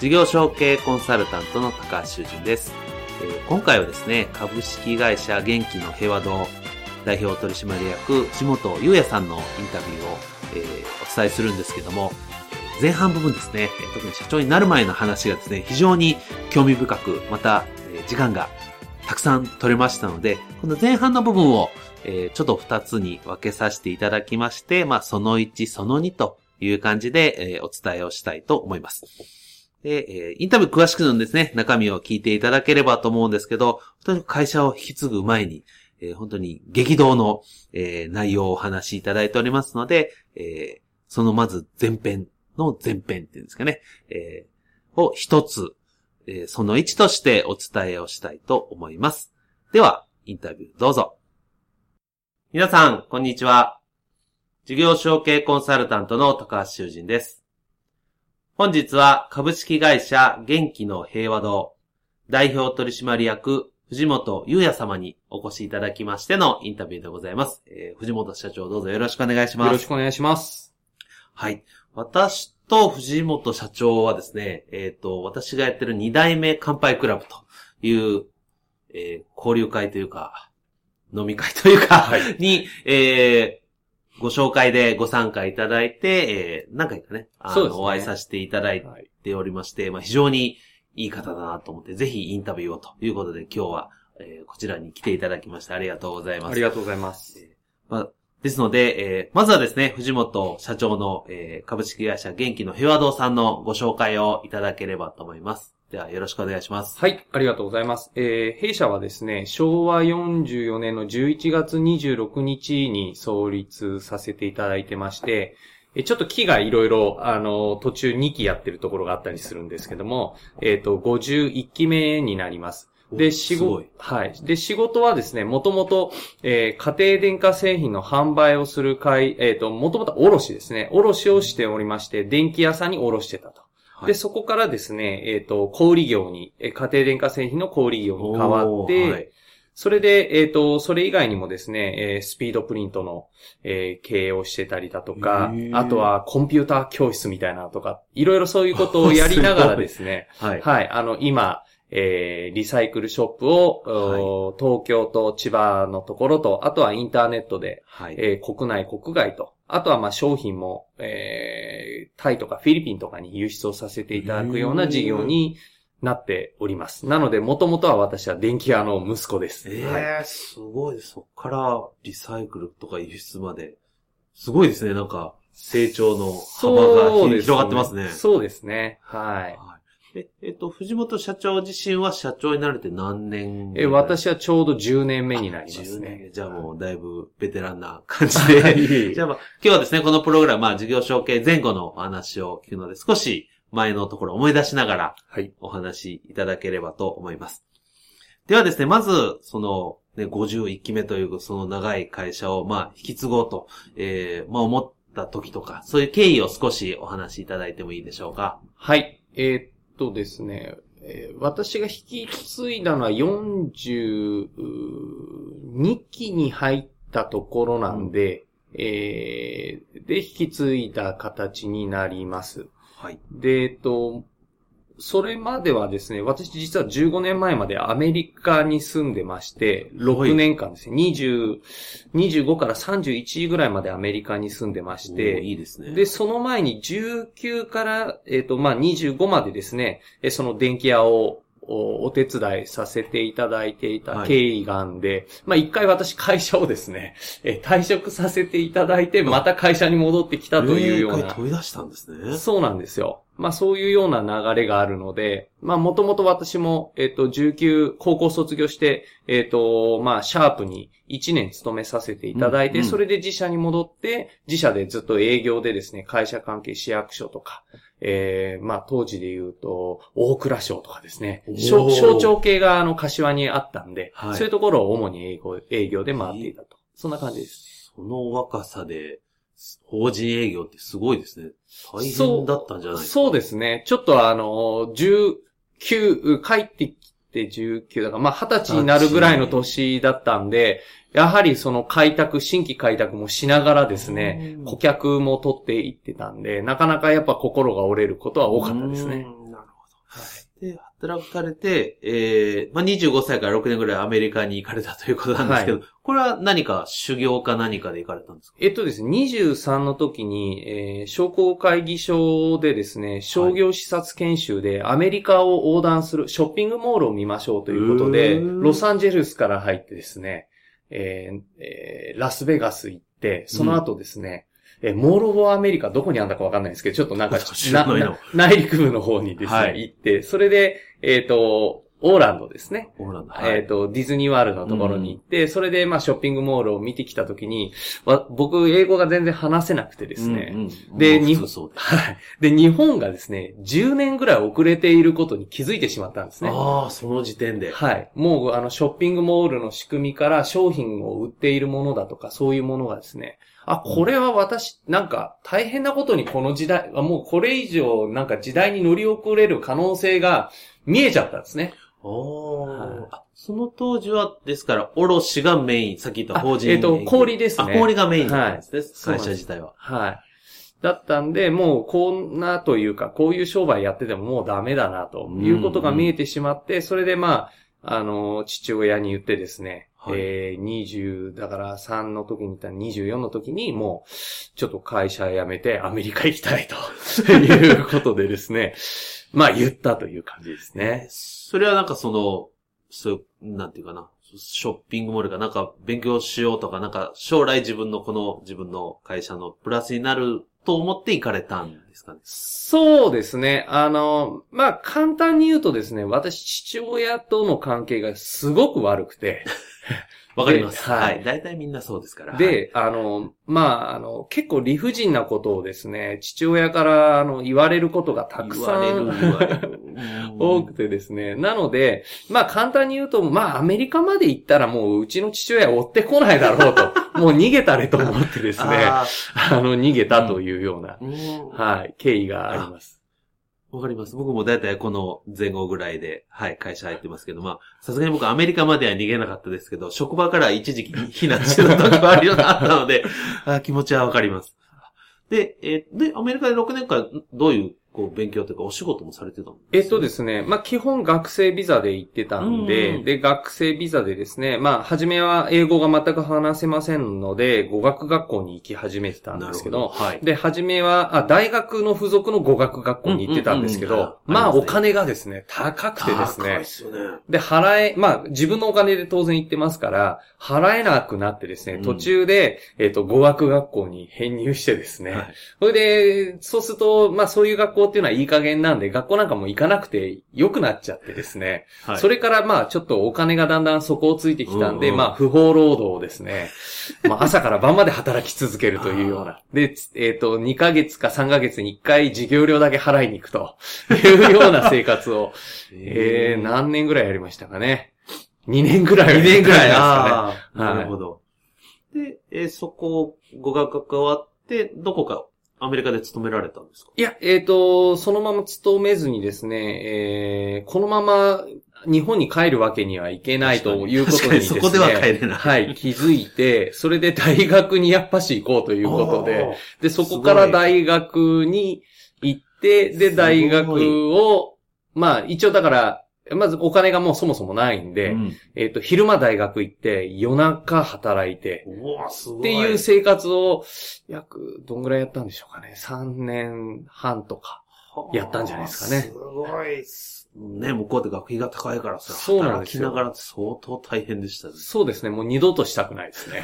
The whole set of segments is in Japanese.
事業承継コンサルタントの高橋修人です、えー、今回はですね、株式会社元気の平和堂代表取締役、下本優也さんのインタビューを、えー、お伝えするんですけども、前半部分ですね、特に社長になる前の話がですね、非常に興味深く、また、え時間がたくさん取れましたので、この前半の部分を、えー、ちょっと二つに分けさせていただきまして、まあ、その1、その2という感じで、えー、お伝えをしたいと思います。で、えインタビュー詳しくのですね、中身を聞いていただければと思うんですけど、本当に会社を引き継ぐ前に、えー、本当に激動の、えー、内容をお話しいただいておりますので、えー、そのまず前編の前編っていうんですかね、えー、を一つ、えー、その一としてお伝えをしたいと思います。では、インタビューどうぞ。皆さん、こんにちは。事業承継コンサルタントの高橋修人です。本日は株式会社元気の平和堂代表取締役藤本優也様にお越しいただきましてのインタビューでございます。えー、藤本社長どうぞよろしくお願いします。よろしくお願いします。はい。私と藤本社長はですね、えっ、ー、と、私がやってる二代目乾杯クラブという、えー、交流会というか、飲み会というか、はい、に、えー、ご紹介でご参加いただいて、えー、何回かね、あの、ね、お会いさせていただいておりまして、はい、まあ非常にいい方だなと思って、ぜひインタビューをということで今日は、えー、こちらに来ていただきましてありがとうございます。ありがとうございます。えー、まあですので、えー、まずはですね、藤本社長の、えー、株式会社元気の平和堂さんのご紹介をいただければと思います。では、よろしくお願いします。はい、ありがとうございます。えー、弊社はですね、昭和44年の11月26日に創立させていただいてまして、えちょっと木がいろいろ、あの、途中2期やってるところがあったりするんですけども、えっ、ー、と、51期目になります。で、仕事、はい。で、仕事はですね、もともと、えー、家庭電化製品の販売をする会、えっ、ー、と、もともと卸ですね。卸をしておりまして、電気屋さんに卸してたと。で、そこからですね、えっ、ー、と、小売業に、家庭電化製品の小売業に変わって、はい、それで、えっ、ー、と、それ以外にもですね、えー、スピードプリントの、えー、経営をしてたりだとか、あとはコンピューター教室みたいなとか、いろいろそういうことをやりながらですね、はい、はい。あの、今、えー、リサイクルショップを、はい、東京と千葉のところと、あとはインターネットで、はい、えー、国内、国外と、あとはまあ商品も、えー、タイとかフィリピンとかに輸出をさせていただくような事業になっております。なので、もともとは私は電気屋の息子です。ええーはい、すごい。そっからリサイクルとか輸出まで。すごいですね。なんか、成長の幅が広がってますね。そうですね。はい。え、えっと、藤本社長自身は社長になれて何年え、私はちょうど10年目になりますね。年。じゃあもうだいぶベテランな感じで。じゃあまあ、今日はですね、このプログラム、まあ、事業承継前後のお話を聞くので、少し前のところ思い出しながら、はい。お話いただければと思います。ではですね、まず、その、ね、51期目というその長い会社を、まあ、引き継ごうと、えー、まあ、思った時とか、そういう経緯を少しお話しいただいてもいいでしょうか？はい。えー、とですね、えー、私が引き継いだのは42期に入ったところなんで、うん、えー、で、引き継いだ形になります。はい。で、えっと、それまではですね、私実は15年前までアメリカに住んでまして、6年間ですね、20、25から31ぐらいまでアメリカに住んでまして、いいですね。で、その前に19から、えっ、ー、と、まあ、25までですね、その電気屋をおお手伝いさせていただいていたはい経緯があんで、まあ一回私会社をですね、えー退職させていただいて、また会社に戻ってきたというようなえー一回。飛び出したんですね。そうなんですよ。まあそういうような流れがあるので、まあもともと私も、えっ、と、19、高校卒業して、えっ、と、まあシャープに1年勤めさせていただいて、うんうんそれで自社に戻って、自社でずっと営業でですね、会社関係市役所とか、えー、まあ当時で言うと、大蔵省とかですね省庁系があの柏にあったんで、はいそういうところを主に営業営業で回っていたと。そんな感じです。その若さで、法人営業ってすごいですね。大変だったんじゃないですか？そうですね。ちょっとあの、19、帰ってきて19だから、まあ20歳になるぐらいの年だったんで、やはりその開拓、新規開拓もしながらですね、うん顧客も取っていってたんで、なかなかやっぱ心が折れることは多かったですね。で、働かれて、えー、まあ、25歳から6年ぐらいアメリカに行かれたということなんですけど、はこれは何か修行か何かで行かれたんですか？えっとですね、23の時に、えー商工会議所でですね、商業視察研修でアメリカを横断するショッピングモールを見ましょうということで、ロサンゼルスから入ってですね、えーえーラスベガス行って、その後ですね、えーモール・オブ・アメリカどこにあんだかわかんないんですけど、ちょっとなんかな内陸部の方にですね、はい行って、それで、えっ、と、オーランドですね。オーランド。えっ、と、ディズニーワールドのところに行って、それで、まあ、ショッピングモールを見てきたときに、わ僕、英語が全然話せなくてですね。うんうんで日もう普通そうです。はい。で、日本がですね、10年ぐらい遅れていることに気づいてしまったんですね。ああ、その時点で。はい。もう、あの、ショッピングモールの仕組みから商品を売っているものだとか、そういうものがですね、あ、これは私、なんか、大変なことにこの時代、あもうこれ以上、なんか時代に乗り遅れる可能性が見えちゃったんですね。おーはいあその当時は、ですから、卸がメイン、さっき言った法人あえっと氷ですねあ、氷がメインだったんですね、はい会社自体は。はい。だったんで、もうこんなというか、こういう商売やっててももうダメだな、ということが見えてしまって、それでまあ、あの、父親に言ってですね、はい。えー、20、だから3の時に言ったら24の時にもう、ちょっと会社辞めてアメリカ行きたいと いうことでですね、まあ言ったという感じですね。それはなんかその、そうなんていうかな、ショッピングモールがなんか勉強しようとか、なんか将来自分のこの自分の会社のプラスになると思って行かれたんですかね。そうですね。あの、まあ、簡単に言うとですね、私、父親との関係がすごく悪くて、わかります。ではいはい。大体みんなそうですから。はい、で、あの、まあ、あの、結構理不尽なことをですね、父親から、あの、言われることがたくさん言われる、言われる。多くてですね。なので、まあ簡単に言うと、まあアメリカまで行ったらもううちの父親追ってこないだろうと、もう逃げたれと思ってですね、ああの、逃げたというような、ーうんははい、経緯があります。わかります。僕もだいたいこの前後ぐらいで、はい、会社入ってますけど、まあ、さすがに僕アメリカまでは逃げなかったですけど、職場から一時期避難してた時もあるようになったので、あ気持ちはわかります。で、えーで、アメリカで6年間、どういう、こう、勉強というか、お仕事もされてたんえっとですね、まあ基本学生ビザで行ってたんで、うんで、学生ビザでですね、まあ初めは英語が全く話せませんので、語学学校に行き始めてたんですけど、はい。で、初めは、あ、大学の付属の語学学校に行ってたんですけうんうんうん。ど、まあ、お金がですね、高くてですね。高いっ、すよね。で、払え、まあ、自分のお金で当然行ってますから、払えなくなってですね、うん。途中で、えっ、と、語学学校に編入してですね、はい。それで、そうすると、まあ、そういう学校っていうのはいい加減なんで、学校なんかも行かなくて良くなっちゃってですね、はい。それからまあちょっとお金がだんだん底をついてきたんで、うんうんまあ不法労働をですね、まあ朝から晩まで働き続けるというような。で、えっ、と、2ヶ月か3ヶ月に1回授業料だけ払いに行くというような生活を、えー、何年ぐらいやりましたかね？2年ぐらいは2年ぐらい。やりまああ、したね。なるほど。で、えーそこ、語学関わって、どこかアメリカで勤められたんですか？いや、えっ、と、そのまま勤めずにですね、えー、このまま日本に帰るわけにはいけないということにですね。そこでは帰れない。はい、気づいて、それで大学にやっぱし行こうということで、で、そこから大学に行って、で、大学を、まあ、一応だから、まずお金がもうそもそもないんで、うんえっ、と、昼間大学行って、夜中働いて。っていう生活を、約、どんぐらいやったんでしょうかね。3年半とか。やったんじゃないですかねすごいっす。ね、向こうで学費が高いからさ、そうなんですよ働きながら相当大変でしたね。そうですね。もう二度としたくないですね。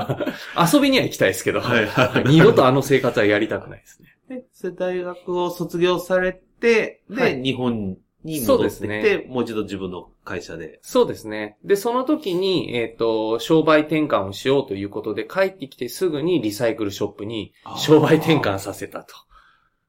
遊びには行きたいですけど、はいはい二度とあの生活はやりたくないですね。で、大学を卒業されて、で、はい日本にそうで戻ってきて、すねもう一度自分の会社で。そうですね。で、その時に、えっ、と、商売転換をしようということで、帰ってきてすぐにリサイクルショップに商売転換させたと。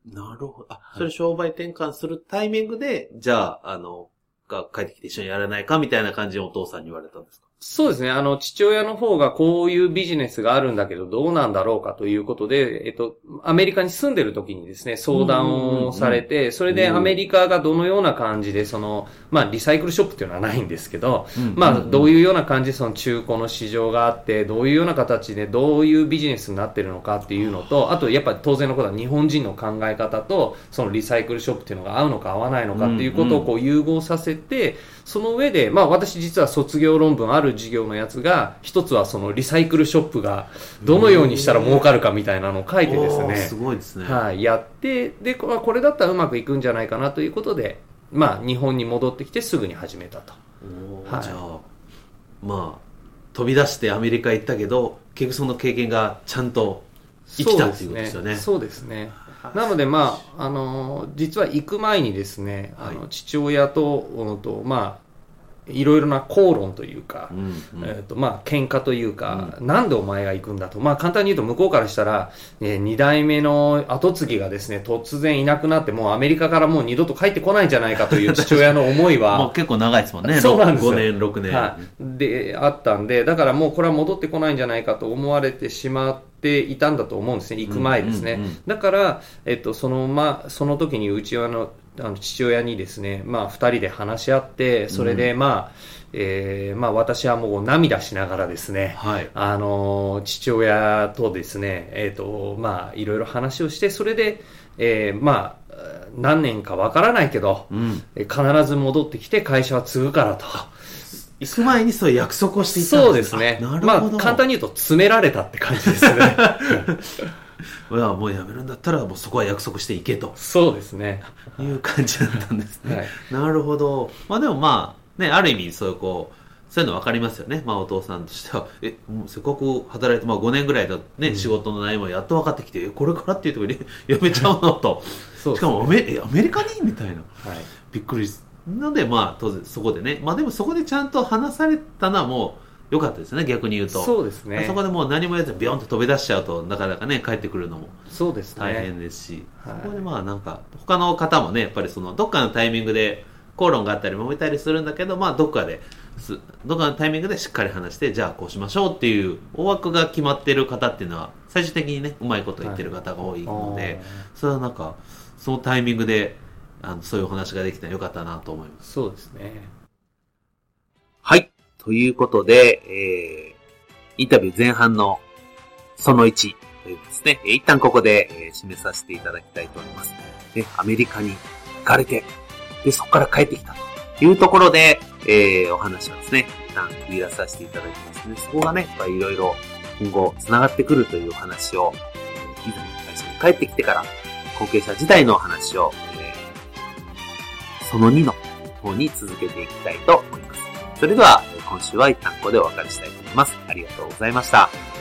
なるほど。あ、それ商売転換するタイミングで、じゃあ、あの、が帰ってきて一緒にやらないかみたいな感じでお父さんに言われたんですか？そうですね。あの、父親の方がこういうビジネスがあるんだけど、どうなんだろうかということで、えっと、アメリカに住んでる時にですね、相談をされて、それでアメリカがどのような感じで、その、まあ、リサイクルショップっていうのはないんですけど、まあ、どういうような感じでその中古の市場があって、どういうような形でどういうビジネスになってるのかっていうのと、あとやっぱり当然のことは日本人の考え方と、そのリサイクルショップっていうのが合うのか合わないのかっていうことをこう融合させて、その上で、まあ私実は卒業論文ある授業のやつが、一つはそのリサイクルショップがどのようにしたら儲かるかみたいなのを書いてですね、すごいですね。はい、やって、で、これだったらうまくいくんじゃないかなということで、まあ日本に戻ってきてすぐに始めたと。はいじゃあ、まあ、飛び出してアメリカ行ったけど、結局その経験がちゃんと生きたっていうことですよね。そうですね。なので、まあ、あのー実は行く前にですね、あの、父親と、うんと、まあ、いろいろな口論というかう、んうんえっ、と、まあ、喧嘩というか、なんでお前が行くんだと。まあ、簡単に言うと、向こうからしたら、ね、二代目の後継ぎがですね、突然いなくなって、もうアメリカからもう二度と帰ってこないんじゃないかという 父親の思いは、もう結構長いですもんね。そうなんですよ5年、6年。はい。で、あったんで、だからもうこれは戻ってこないんじゃないかと思われてしまっていたんだと思うんですね、行く前ですね。うんうんうんだから、えっと、その、まあ、その時にうちはの、あの、父親にですね、まあ、二人で話し合って、それで、まあ、えーまあ、私はもう涙しながらですね、はい。あのー父親とですね、えっ、と、まあ、いろいろ話をして、それで、えーまあ、何年かわからないけど、うん。えー必ず戻ってきて会社は継ぐからと。行く前にそういう約束をしていったんそうですね。あなるまあ簡単に言うと、詰められたって感じですね。いやもうやめるんだったら、もうそこは約束していけとそうですね。いう感じだったんですね。はい。なるほど。まあでもまあ、ね、ある意味、そういうこう、そういうの分かりますよね。まあお父さんとしては、え、もうせっかく働いて、まあ5年ぐらいのね、仕事の内容もやっと分かってきて、えこれからっていうところに やめちゃうのと。そねしかもアメ、えアメリカにみたいな。はい。びっくりす。なのでまあ当然そこでね、まあでもそこでちゃんと話されたのはもう良かったですね、逆に言うと。そうですね。そこでもう何もやずビヨンと飛び出しちゃうとなかなかね、帰ってくるのもそうですね。大変ですし、はいそこでまあなんか、他の方もね、やっぱりその、どっかのタイミングで口論があったり揉めたりするんだけど、まあどっかで、すどっかのタイミングでしっかり話して、じゃあこうしましょうっていう大枠が決まってる方っていうのは、最終的にね、うまいこと言ってる方が多いので、それはなんか、そのタイミングで、あの、そういうお話ができたらよかったなと思います。そうですね。ということで、えー、インタビュー前半のその1というですね、一旦ここで、締めさせていただきたいと思います。で、アメリカに行かれて、で、そこから帰ってきたというところで、えー、お話はですね、一旦区切らさせていただきますね。そこがね、いろいろ今後繋がってくるというお話を、えー、いざ会社に帰ってきてから、後継者時代のお話を、えー、その2の方に続けていきたいと思います。それでは、今週は一旦ここでお別れしたいと思います。ありがとうございました。